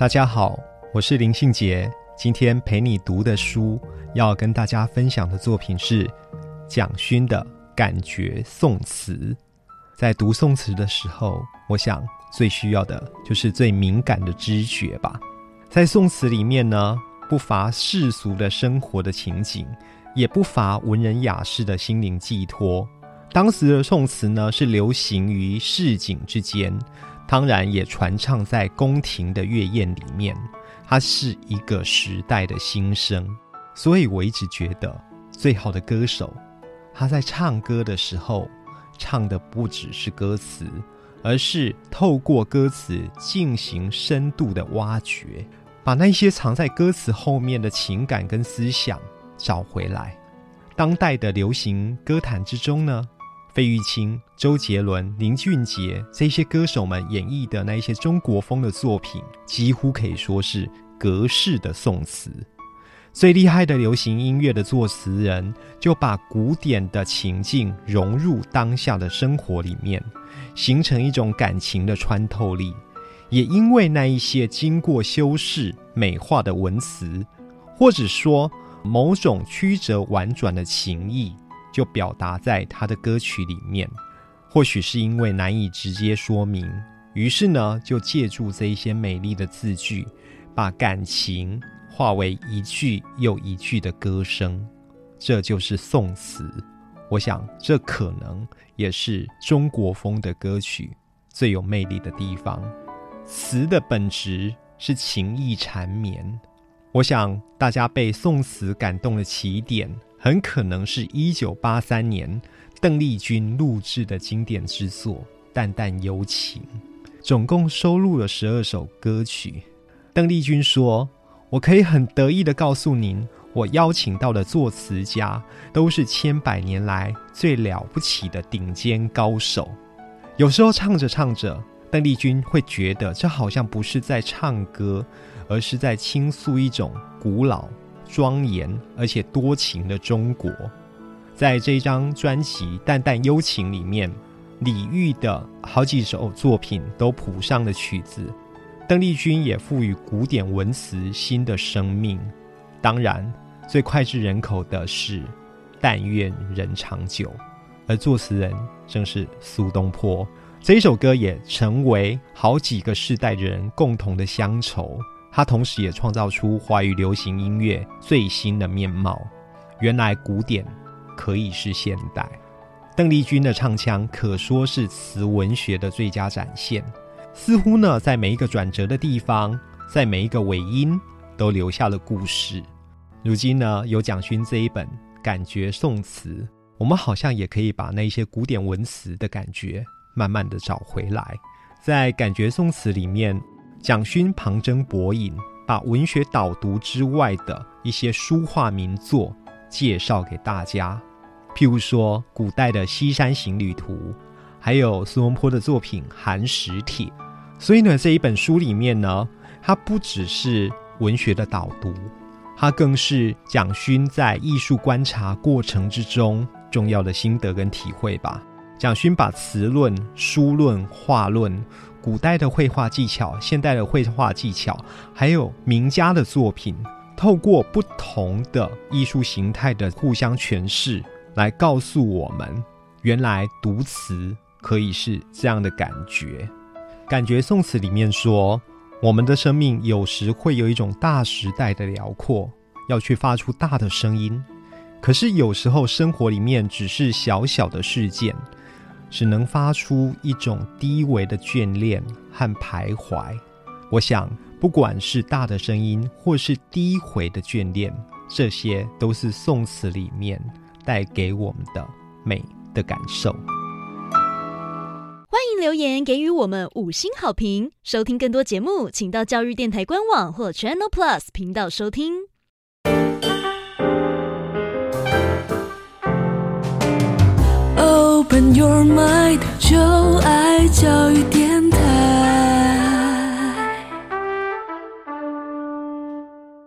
大家好，我是林信杰。今天陪你读的书，要跟大家分享的作品是蒋勋的《感觉宋词》。在读宋词的时候，我想最需要的就是最敏感的知觉吧。在宋词里面呢。不乏世俗的生活的情景，也不乏文人雅士的心灵寄托。当时的宋词呢，是流行于市井之间，当然也传唱在宫廷的乐宴里面。它是一个时代的心声，所以我一直觉得，最好的歌手，他在唱歌的时候，唱的不只是歌词，而是透过歌词进行深度的挖掘。把那些藏在歌词后面的情感跟思想找回来。当代的流行歌坛之中呢，费玉清、周杰伦、林俊杰这些歌手们演绎的那一些中国风的作品，几乎可以说是格式的宋词。最厉害的流行音乐的作词人，就把古典的情境融入当下的生活里面，形成一种感情的穿透力。也因为那一些经过修饰、美化的文词，或者说某种曲折婉转的情意，就表达在他的歌曲里面。或许是因为难以直接说明，于是呢，就借助这一些美丽的字句，把感情化为一句又一句的歌声。这就是宋词。我想，这可能也是中国风的歌曲最有魅力的地方。词的本质是情意缠绵，我想大家被宋词感动的起点，很可能是一九八三年邓丽君录制的经典之作《淡淡幽情》，总共收录了十二首歌曲。邓丽君说：“我可以很得意的告诉您，我邀请到的作词家都是千百年来最了不起的顶尖高手。”有时候唱着唱着。邓丽君会觉得这好像不是在唱歌，而是在倾诉一种古老、庄严而且多情的中国。在这张专辑《淡淡幽情》里面，李煜的好几首作品都谱上了曲子，邓丽君也赋予古典文词新的生命。当然，最脍炙人口的是《但愿人长久》，而作词人正是苏东坡。这一首歌也成为好几个世代的人共同的乡愁，它同时也创造出华语流行音乐最新的面貌。原来古典可以是现代，邓丽君的唱腔可说是词文学的最佳展现。似乎呢，在每一个转折的地方，在每一个尾音，都留下了故事。如今呢，有蒋勋这一本感觉宋词，我们好像也可以把那些古典文词的感觉。慢慢的找回来，在感觉宋词里面，蒋勋旁征博引，把文学导读之外的一些书画名作介绍给大家。譬如说，古代的《西山行旅图》，还有苏东坡的作品《寒食帖》。所以呢，这一本书里面呢，它不只是文学的导读，它更是蒋勋在艺术观察过程之中重要的心得跟体会吧。蒋勋把词论、书论、画论、古代的绘画技巧、现代的绘画技巧，还有名家的作品，透过不同的艺术形态的互相诠释，来告诉我们，原来读词可以是这样的感觉。感觉宋词里面说，我们的生命有时会有一种大时代的辽阔，要去发出大的声音，可是有时候生活里面只是小小的事件。只能发出一种低微的眷恋和徘徊。我想，不管是大的声音，或是低回的眷恋，这些都是宋词里面带给我们的美的感受。欢迎留言给予我们五星好评。收听更多节目，请到教育电台官网或 Channel Plus 频道收听。open your mind 就爱教育